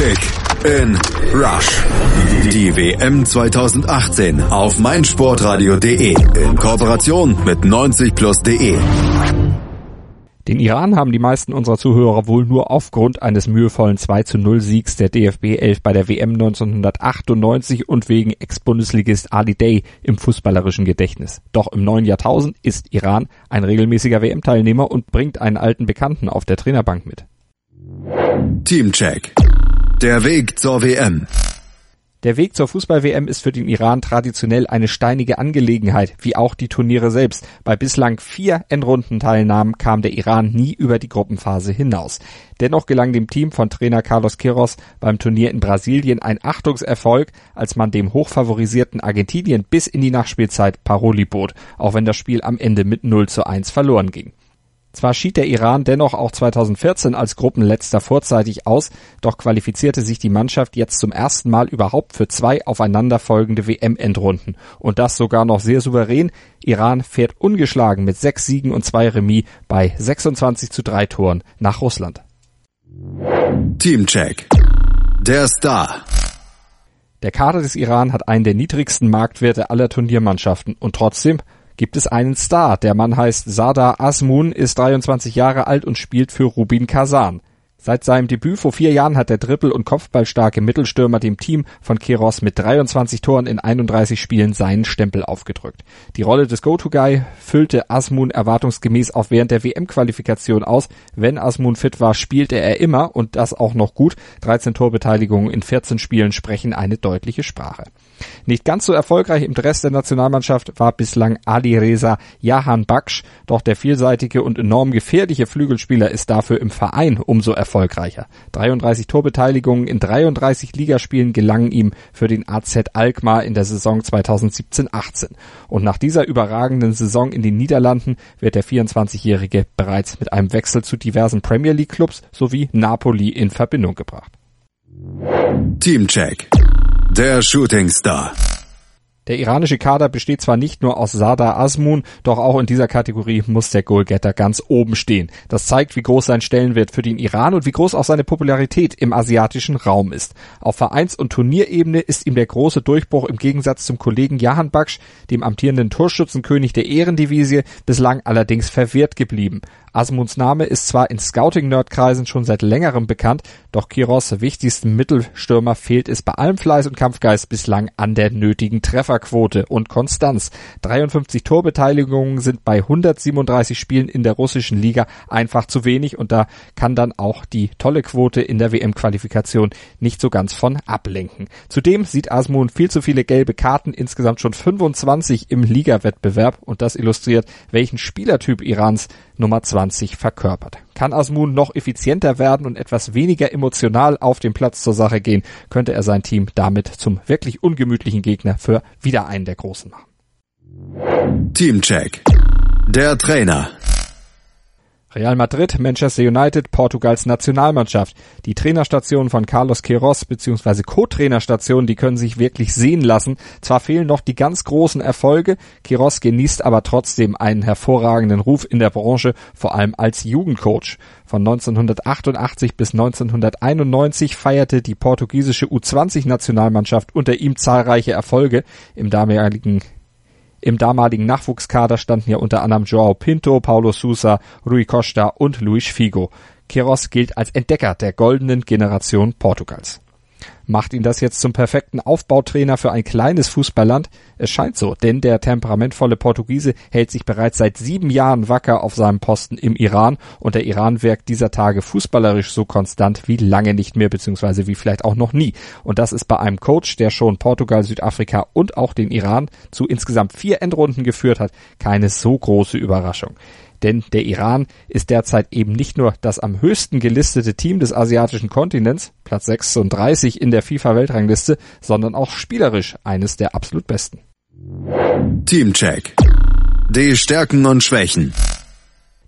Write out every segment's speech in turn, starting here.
Kick in Rush. Die WM 2018 auf meinsportradio.de in Kooperation mit 90plus.de. Den Iran haben die meisten unserer Zuhörer wohl nur aufgrund eines mühevollen 2 zu 0 Siegs der DFB 11 bei der WM 1998 und wegen Ex-Bundesligist Ali Day im fußballerischen Gedächtnis. Doch im neuen Jahrtausend ist Iran ein regelmäßiger WM-Teilnehmer und bringt einen alten Bekannten auf der Trainerbank mit. Teamcheck. Der Weg zur WM. Der Weg zur Fußball-WM ist für den Iran traditionell eine steinige Angelegenheit, wie auch die Turniere selbst. Bei bislang vier Endrundenteilnahmen kam der Iran nie über die Gruppenphase hinaus. Dennoch gelang dem Team von Trainer Carlos Queiroz beim Turnier in Brasilien ein Achtungserfolg, als man dem hochfavorisierten Argentinien bis in die Nachspielzeit Paroli bot, auch wenn das Spiel am Ende mit 0 zu 1 verloren ging. Zwar schied der Iran dennoch auch 2014 als Gruppenletzter vorzeitig aus, doch qualifizierte sich die Mannschaft jetzt zum ersten Mal überhaupt für zwei aufeinanderfolgende WM-Endrunden. Und das sogar noch sehr souverän. Iran fährt ungeschlagen mit sechs Siegen und zwei Remis bei 26 zu drei Toren nach Russland. Teamcheck. Der Star. Der Kader des Iran hat einen der niedrigsten Marktwerte aller Turniermannschaften und trotzdem gibt es einen Star. Der Mann heißt Sadar Asmun, ist 23 Jahre alt und spielt für Rubin Kazan. Seit seinem Debüt vor vier Jahren hat der Trippel- und Kopfballstarke Mittelstürmer dem Team von Keros mit 23 Toren in 31 Spielen seinen Stempel aufgedrückt. Die Rolle des Go-To-Guy füllte Asmun erwartungsgemäß auch während der WM-Qualifikation aus. Wenn Asmun fit war, spielte er immer und das auch noch gut. 13 Torbeteiligungen in 14 Spielen sprechen eine deutliche Sprache. Nicht ganz so erfolgreich im Dress der Nationalmannschaft war bislang Ali Reza Jahan Baksh, doch der vielseitige und enorm gefährliche Flügelspieler ist dafür im Verein umso erfolgreicher erfolgreicher. 33 Torbeteiligungen in 33 Ligaspielen gelangen ihm für den AZ Alkmaar in der Saison 2017-18. Und nach dieser überragenden Saison in den Niederlanden wird der 24-Jährige bereits mit einem Wechsel zu diversen Premier League Clubs sowie Napoli in Verbindung gebracht. Teamcheck. Der Shooting Star. Der iranische Kader besteht zwar nicht nur aus Sadar Asmun, doch auch in dieser Kategorie muss der Goalgetter ganz oben stehen. Das zeigt, wie groß sein Stellenwert für den Iran und wie groß auch seine Popularität im asiatischen Raum ist. Auf Vereins- und Turnierebene ist ihm der große Durchbruch im Gegensatz zum Kollegen Jahan Baksh, dem amtierenden Torschützenkönig der Ehrendivisie, bislang allerdings verwehrt geblieben. Asmunds Name ist zwar in Scouting-Nerdkreisen schon seit längerem bekannt, doch Kiros wichtigsten Mittelstürmer fehlt es bei allem Fleiß und Kampfgeist bislang an der nötigen Trefferquote und Konstanz. 53 Torbeteiligungen sind bei 137 Spielen in der russischen Liga einfach zu wenig und da kann dann auch die tolle Quote in der WM-Qualifikation nicht so ganz von ablenken. Zudem sieht Asmun viel zu viele gelbe Karten, insgesamt schon 25 im Ligawettbewerb und das illustriert, welchen Spielertyp Irans Nummer 20 verkörpert. Kann Asmun noch effizienter werden und etwas weniger emotional auf dem Platz zur Sache gehen, könnte er sein Team damit zum wirklich ungemütlichen Gegner für wieder einen der Großen machen. Teamcheck. Der Trainer. Real Madrid, Manchester United, Portugals Nationalmannschaft. Die Trainerstationen von Carlos Queiroz bzw. Co-Trainerstationen, die können sich wirklich sehen lassen. Zwar fehlen noch die ganz großen Erfolge, Queiroz genießt aber trotzdem einen hervorragenden Ruf in der Branche, vor allem als Jugendcoach. Von 1988 bis 1991 feierte die portugiesische U20-Nationalmannschaft unter ihm zahlreiche Erfolge. Im damaligen im damaligen Nachwuchskader standen ja unter anderem Joao Pinto, Paulo Sousa, Rui Costa und Luis Figo. Queiroz gilt als Entdecker der goldenen Generation Portugals. Macht ihn das jetzt zum perfekten Aufbautrainer für ein kleines Fußballland? Es scheint so, denn der temperamentvolle Portugiese hält sich bereits seit sieben Jahren wacker auf seinem Posten im Iran und der Iran wirkt dieser Tage fußballerisch so konstant wie lange nicht mehr, beziehungsweise wie vielleicht auch noch nie. Und das ist bei einem Coach, der schon Portugal, Südafrika und auch den Iran zu insgesamt vier Endrunden geführt hat, keine so große Überraschung. Denn der Iran ist derzeit eben nicht nur das am höchsten gelistete Team des asiatischen Kontinents, Platz 36 in der FIFA-Weltrangliste, sondern auch spielerisch eines der absolut besten. Teamcheck. Die Stärken und Schwächen.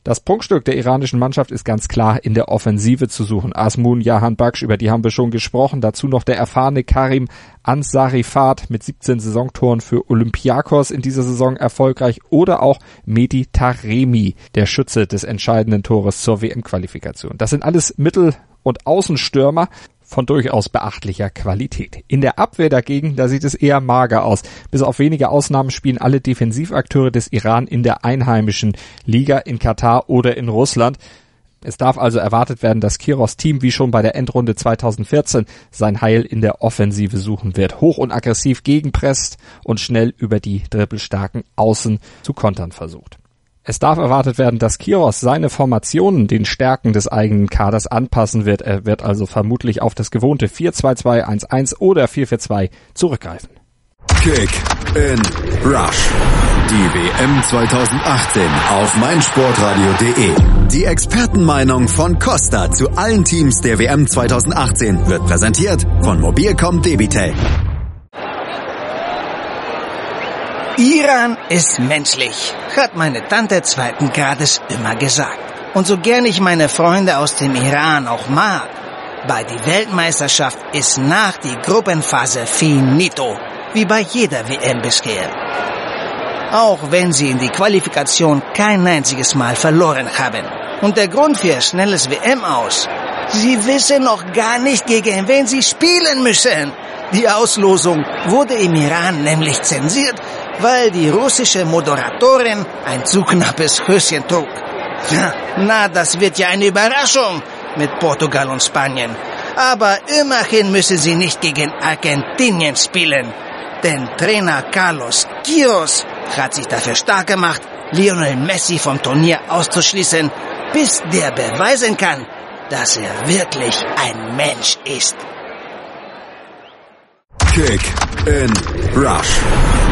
Das Prunkstück der iranischen Mannschaft ist ganz klar in der Offensive zu suchen. Asmun Jahan Baksh, über die haben wir schon gesprochen. Dazu noch der erfahrene Karim Ansarifat mit 17 Saisontoren für Olympiakos in dieser Saison erfolgreich oder auch Medi Taremi, der Schütze des entscheidenden Tores zur WM-Qualifikation. Das sind alles Mittel- und Außenstürmer von durchaus beachtlicher Qualität. In der Abwehr dagegen, da sieht es eher mager aus. Bis auf wenige Ausnahmen spielen alle Defensivakteure des Iran in der einheimischen Liga in Katar oder in Russland. Es darf also erwartet werden, dass Kiros Team wie schon bei der Endrunde 2014 sein Heil in der Offensive suchen wird. Hoch und aggressiv gegenpresst und schnell über die dribbelstarken Außen zu kontern versucht. Es darf erwartet werden, dass Kiros seine Formationen den Stärken des eigenen Kaders anpassen wird. Er wird also vermutlich auf das gewohnte 4-2-2-1-1 oder 4-4-2 zurückgreifen. Kick in Rush. Die WM 2018 auf meinsportradio.de. Die Expertenmeinung von Costa zu allen Teams der WM 2018 wird präsentiert von Mobilcom Debitel. Iran ist menschlich, hat meine Tante zweiten Grades immer gesagt. Und so gern ich meine Freunde aus dem Iran auch mag, bei die Weltmeisterschaft ist nach die Gruppenphase finito, wie bei jeder WM bisher. Auch wenn sie in die Qualifikation kein einziges Mal verloren haben. Und der Grund für schnelles WM aus. Sie wissen noch gar nicht, gegen wen sie spielen müssen. Die Auslosung wurde im Iran nämlich zensiert, weil die russische Moderatorin ein zu knappes Höschen trug. Na, das wird ja eine Überraschung mit Portugal und Spanien. Aber immerhin müssen sie nicht gegen Argentinien spielen. Denn Trainer Carlos Quiros hat sich dafür stark gemacht, Lionel Messi vom Turnier auszuschließen, bis der beweisen kann, dass er wirklich ein Mensch ist. Kick in Rush.